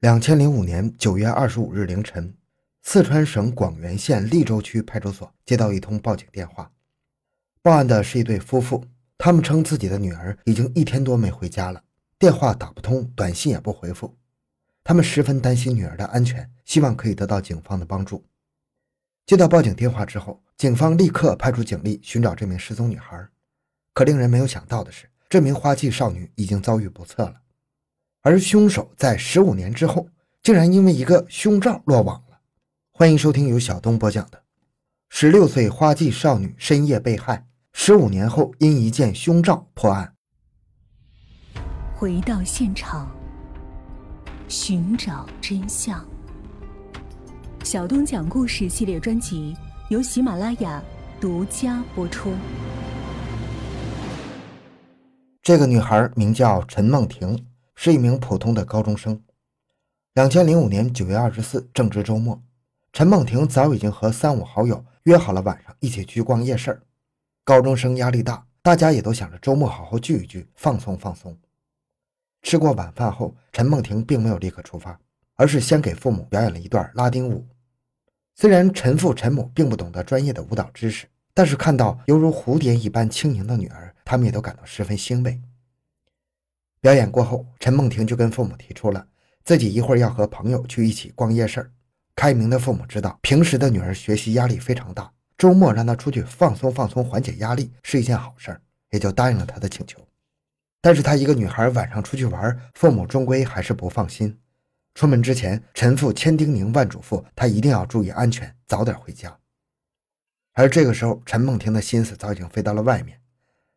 两千零五年九月二十五日凌晨，四川省广元县利州区派出所接到一通报警电话。报案的是一对夫妇，他们称自己的女儿已经一天多没回家了，电话打不通，短信也不回复。他们十分担心女儿的安全，希望可以得到警方的帮助。接到报警电话之后，警方立刻派出警力寻找这名失踪女孩。可令人没有想到的是，这名花季少女已经遭遇不测了。而凶手在十五年之后，竟然因为一个胸罩落网了。欢迎收听由小东播讲的《十六岁花季少女深夜被害，十五年后因一件胸罩破案》。回到现场，寻找真相。小东讲故事系列专辑由喜马拉雅独家播出。这个女孩名叫陈梦婷。是一名普通的高中生。两千零五年九月二十四，正值周末，陈梦婷早已经和三五好友约好了晚上一起去逛夜市。高中生压力大，大家也都想着周末好好聚一聚，放松放松。吃过晚饭后，陈梦婷并没有立刻出发，而是先给父母表演了一段拉丁舞。虽然陈父陈母并不懂得专业的舞蹈知识，但是看到犹如蝴蝶一般轻盈的女儿，他们也都感到十分欣慰。表演过后，陈梦婷就跟父母提出了自己一会儿要和朋友去一起逛夜市。开明的父母知道平时的女儿学习压力非常大，周末让她出去放松放松，缓解压力是一件好事儿，也就答应了他的请求。但是她一个女孩晚上出去玩，父母终归还是不放心。出门之前，陈父千叮咛万嘱咐，她一定要注意安全，早点回家。而这个时候，陈梦婷的心思早已经飞到了外面，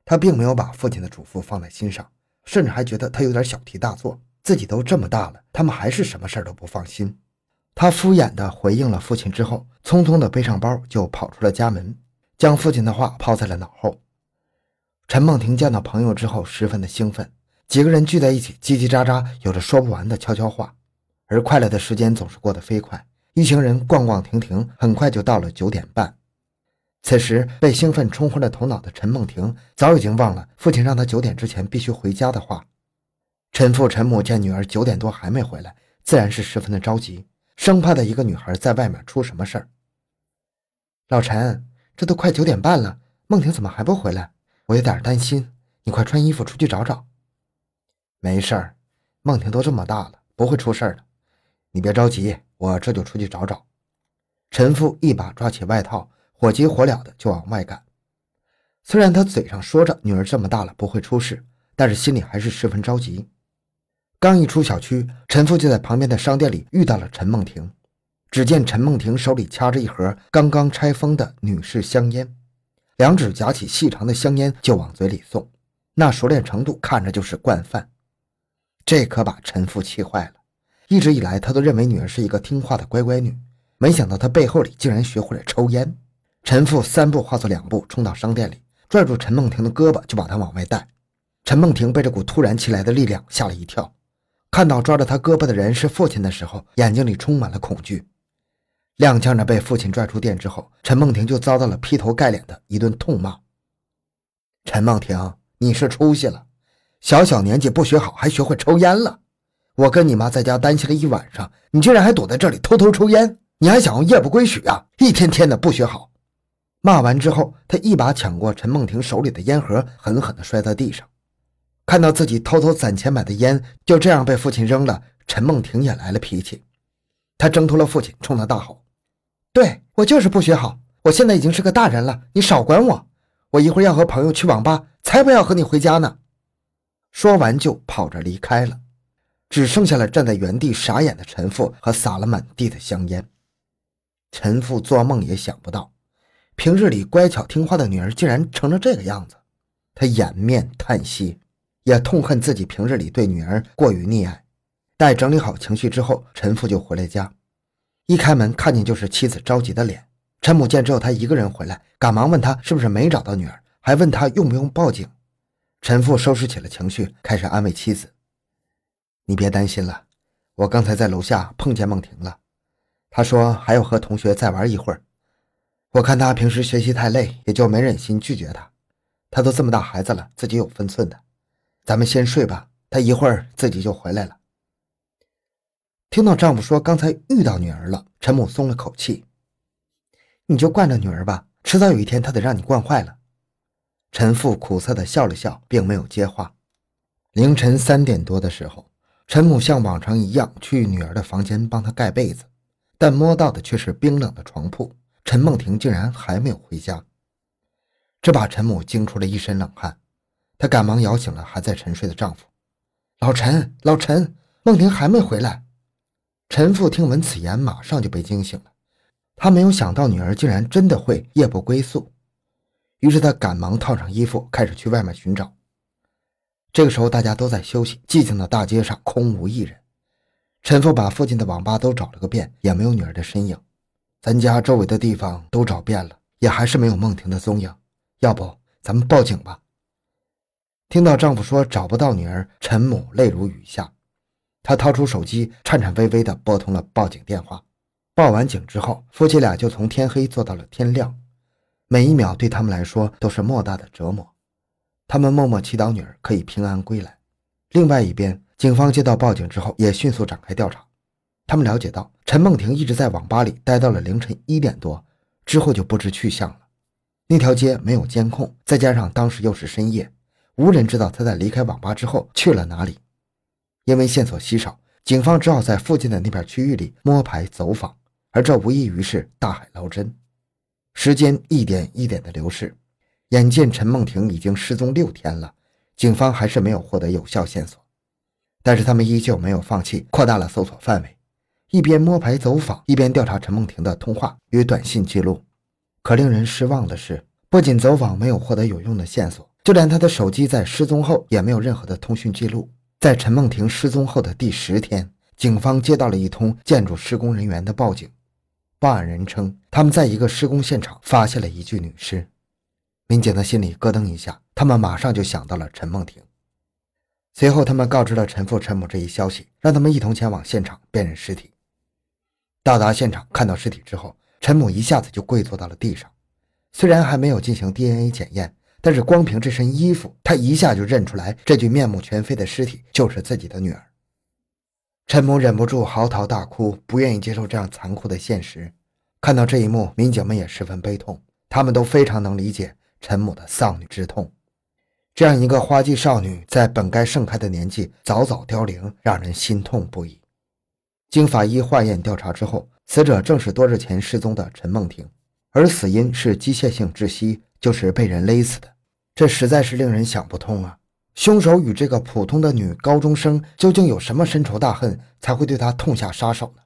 她并没有把父亲的嘱咐放在心上。甚至还觉得他有点小题大做，自己都这么大了，他们还是什么事儿都不放心。他敷衍地回应了父亲之后，匆匆地背上包就跑出了家门，将父亲的话抛在了脑后。陈梦婷见到朋友之后，十分的兴奋，几个人聚在一起，叽叽喳喳，有着说不完的悄悄话。而快乐的时间总是过得飞快，一行人逛逛停停，很快就到了九点半。此时，被兴奋冲昏了头脑的陈梦婷早已经忘了父亲让她九点之前必须回家的话。陈父陈母见女儿九点多还没回来，自然是十分的着急，生怕的一个女孩在外面出什么事儿。老陈，这都快九点半了，梦婷怎么还不回来？我有点担心，你快穿衣服出去找找。没事儿，梦婷都这么大了，不会出事儿的。你别着急，我这就出去找找。陈父一把抓起外套。火急火燎的就往外赶，虽然他嘴上说着女儿这么大了不会出事，但是心里还是十分着急。刚一出小区，陈父就在旁边的商店里遇到了陈梦婷。只见陈梦婷手里掐着一盒刚刚拆封的女士香烟，两指夹起细长的香烟就往嘴里送，那熟练程度看着就是惯犯。这可把陈父气坏了。一直以来，他都认为女儿是一个听话的乖乖女，没想到她背后里竟然学会了抽烟。陈父三步化作两步，冲到商店里，拽住陈梦婷的胳膊，就把她往外带。陈梦婷被这股突然起来的力量吓了一跳，看到抓着她胳膊的人是父亲的时候，眼睛里充满了恐惧。踉跄着被父亲拽出店之后，陈梦婷就遭到了劈头盖脸的一顿痛骂。陈梦婷，你是出息了，小小年纪不学好，还学会抽烟了。我跟你妈在家担心了一晚上，你居然还躲在这里偷偷抽烟，你还想要夜不归宿啊？一天天的不学好。骂完之后，他一把抢过陈梦婷手里的烟盒，狠狠地摔在地上。看到自己偷偷攒钱买的烟就这样被父亲扔了，陈梦婷也来了脾气。他挣脱了父亲，冲他大吼：“对我就是不学好！我现在已经是个大人了，你少管我！我一会儿要和朋友去网吧，才不要和你回家呢！”说完就跑着离开了，只剩下了站在原地傻眼的陈父和撒了满地的香烟。陈父做梦也想不到。平日里乖巧听话的女儿竟然成了这个样子，他掩面叹息，也痛恨自己平日里对女儿过于溺爱。待整理好情绪之后，陈父就回了家。一开门看见就是妻子着急的脸。陈母见只有他一个人回来，赶忙问他是不是没找到女儿，还问他用不用报警。陈父收拾起了情绪，开始安慰妻子：“你别担心了，我刚才在楼下碰见梦婷了，她说还要和同学再玩一会儿。”我看他平时学习太累，也就没忍心拒绝他。他都这么大孩子了，自己有分寸的。咱们先睡吧，他一会儿自己就回来了。听到丈夫说刚才遇到女儿了，陈母松了口气。你就惯着女儿吧，迟早有一天她得让你惯坏了。陈父苦涩地笑了笑，并没有接话。凌晨三点多的时候，陈母像往常一样去女儿的房间帮她盖被子，但摸到的却是冰冷的床铺。陈梦婷竟然还没有回家，这把陈母惊出了一身冷汗。她赶忙摇醒了还在沉睡的丈夫：“老陈，老陈，梦婷还没回来。”陈父听闻此言，马上就被惊醒了。他没有想到女儿竟然真的会夜不归宿，于是他赶忙套上衣服，开始去外面寻找。这个时候，大家都在休息，寂静的大街上空无一人。陈父把附近的网吧都找了个遍，也没有女儿的身影。咱家周围的地方都找遍了，也还是没有梦婷的踪影。要不，咱们报警吧？听到丈夫说找不到女儿，陈母泪如雨下。她掏出手机，颤颤巍巍地拨通了报警电话。报完警之后，夫妻俩就从天黑做到了天亮，每一秒对他们来说都是莫大的折磨。他们默默祈祷女儿可以平安归来。另外一边，警方接到报警之后，也迅速展开调查。他们了解到，陈梦婷一直在网吧里待到了凌晨一点多，之后就不知去向了。那条街没有监控，再加上当时又是深夜，无人知道她在离开网吧之后去了哪里。因为线索稀少，警方只好在附近的那片区域里摸排走访，而这无异于是大海捞针。时间一点一点的流逝，眼见陈梦婷已经失踪六天了，警方还是没有获得有效线索。但是他们依旧没有放弃，扩大了搜索范围，一边摸排走访，一边调查陈梦婷的通话与短信记录。可令人失望的是，不仅走访没有获得有用的线索，就连她的手机在失踪后也没有任何的通讯记录。在陈梦婷失踪后的第十天，警方接到了一通建筑施工人员的报警。报案人称，他们在一个施工现场发现了一具女尸。民警的心里咯噔一下，他们马上就想到了陈梦婷。随后，他们告知了陈父、陈母这一消息，让他们一同前往现场辨认尸体。到达现场，看到尸体之后，陈母一下子就跪坐到了地上。虽然还没有进行 DNA 检验。但是光凭这身衣服，他一下就认出来这具面目全非的尸体就是自己的女儿。陈母忍不住嚎啕大哭，不愿意接受这样残酷的现实。看到这一幕，民警们也十分悲痛，他们都非常能理解陈母的丧女之痛。这样一个花季少女，在本该盛开的年纪早早凋零，让人心痛不已。经法医化验调查之后，死者正是多日前失踪的陈梦婷，而死因是机械性窒息。就是被人勒死的，这实在是令人想不通啊！凶手与这个普通的女高中生究竟有什么深仇大恨，才会对她痛下杀手呢？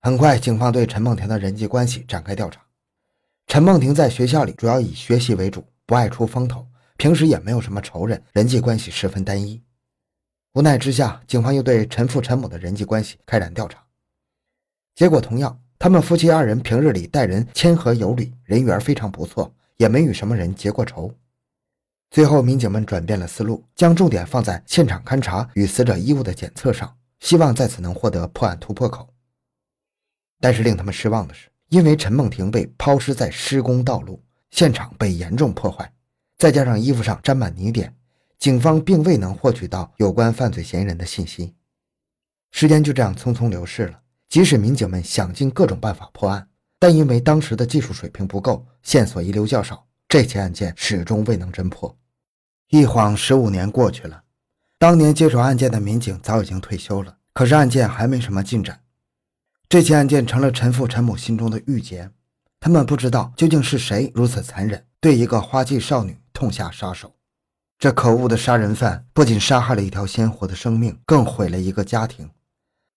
很快，警方对陈梦婷的人际关系展开调查。陈梦婷在学校里主要以学习为主，不爱出风头，平时也没有什么仇人，人际关系十分单一。无奈之下，警方又对陈父陈母的人际关系开展调查，结果同样，他们夫妻二人平日里待人谦和有礼，人缘非常不错。也没与什么人结过仇。最后，民警们转变了思路，将重点放在现场勘查与死者衣物的检测上，希望在此能获得破案突破口。但是令他们失望的是，因为陈梦婷被抛尸在施工道路，现场被严重破坏，再加上衣服上沾满泥点，警方并未能获取到有关犯罪嫌疑人的信息。时间就这样匆匆流逝了，即使民警们想尽各种办法破案。但因为当时的技术水平不够，线索遗留较少，这起案件始终未能侦破。一晃十五年过去了，当年接手案件的民警早已经退休了，可是案件还没什么进展。这起案件成了陈父陈母心中的郁结，他们不知道究竟是谁如此残忍，对一个花季少女痛下杀手。这可恶的杀人犯不仅杀害了一条鲜活的生命，更毁了一个家庭。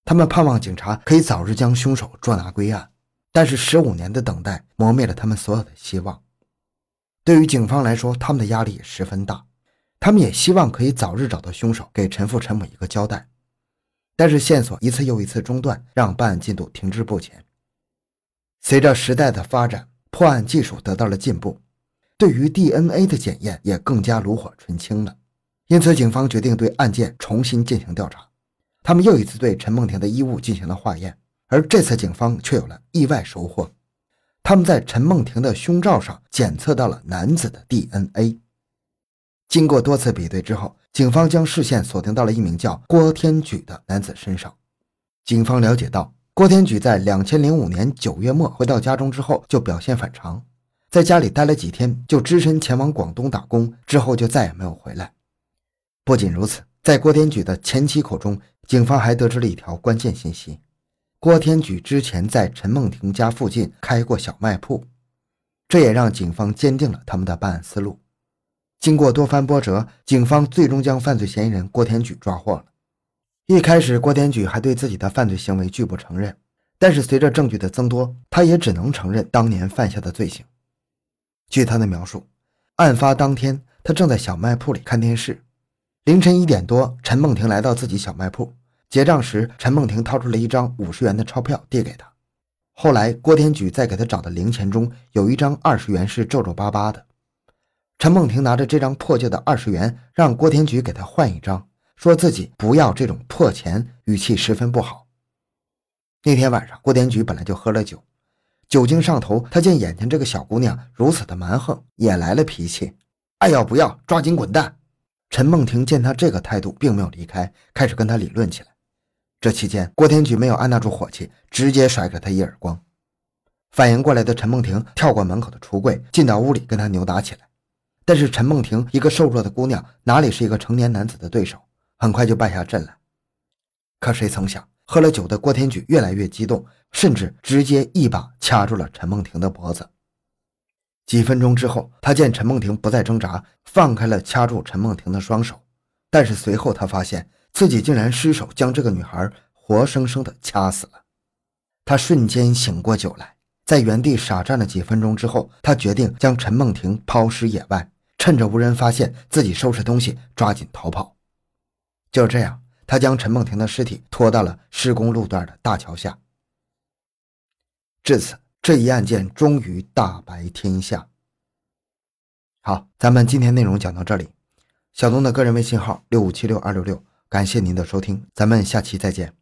他们盼望警察可以早日将凶手捉拿归案。但是十五年的等待磨灭了他们所有的希望。对于警方来说，他们的压力也十分大。他们也希望可以早日找到凶手，给陈父陈母一个交代。但是线索一次又一次中断，让办案进度停滞不前。随着时代的发展，破案技术得到了进步，对于 DNA 的检验也更加炉火纯青了。因此，警方决定对案件重新进行调查。他们又一次对陈梦婷的衣物进行了化验。而这次警方却有了意外收获，他们在陈梦婷的胸罩上检测到了男子的 DNA。经过多次比对之后，警方将视线锁定到了一名叫郭天举的男子身上。警方了解到，郭天举在两千零五年九月末回到家中之后，就表现反常，在家里待了几天，就只身前往广东打工，之后就再也没有回来。不仅如此，在郭天举的前妻口中，警方还得知了一条关键信息：郭天举之前在陈梦婷家附近开过小卖铺，这也让警方坚定了他们的办案思路。经过多番波折，警方最终将犯罪嫌疑人郭天举抓获了。一开始，郭天举还对自己的犯罪行为拒不承认，但是随着证据的增多，他也只能承认当年犯下的罪行。据他的描述，案发当天，他正在小卖铺里看电视。凌晨一点多，陈梦婷来到自己小卖铺结账时，陈梦婷掏出了一张五十元的钞票递给他。后来，郭天举在给他找的零钱中有一张二十元是皱皱巴巴的。陈梦婷拿着这张破旧的二十元，让郭天举给他换一张。说自己不要这种破钱，语气十分不好。那天晚上，郭天举本来就喝了酒，酒精上头，他见眼前这个小姑娘如此的蛮横，也来了脾气，爱要不要，抓紧滚蛋！陈梦婷见他这个态度，并没有离开，开始跟他理论起来。这期间，郭天举没有按捺住火气，直接甩给他一耳光。反应过来的陈梦婷跳过门口的橱柜，进到屋里跟他扭打起来。但是陈梦婷一个瘦弱的姑娘，哪里是一个成年男子的对手？很快就败下阵来，可谁曾想，喝了酒的郭天举越来越激动，甚至直接一把掐住了陈梦婷的脖子。几分钟之后，他见陈梦婷不再挣扎，放开了掐住陈梦婷的双手。但是随后他发现自己竟然失手将这个女孩活生生的掐死了。他瞬间醒过酒来，在原地傻站了几分钟之后，他决定将陈梦婷抛尸野外，趁着无人发现，自己收拾东西，抓紧逃跑。就这样，他将陈梦婷的尸体拖到了施工路段的大桥下。至此，这一案件终于大白天下。好，咱们今天内容讲到这里。小东的个人微信号六五七六二六六，感谢您的收听，咱们下期再见。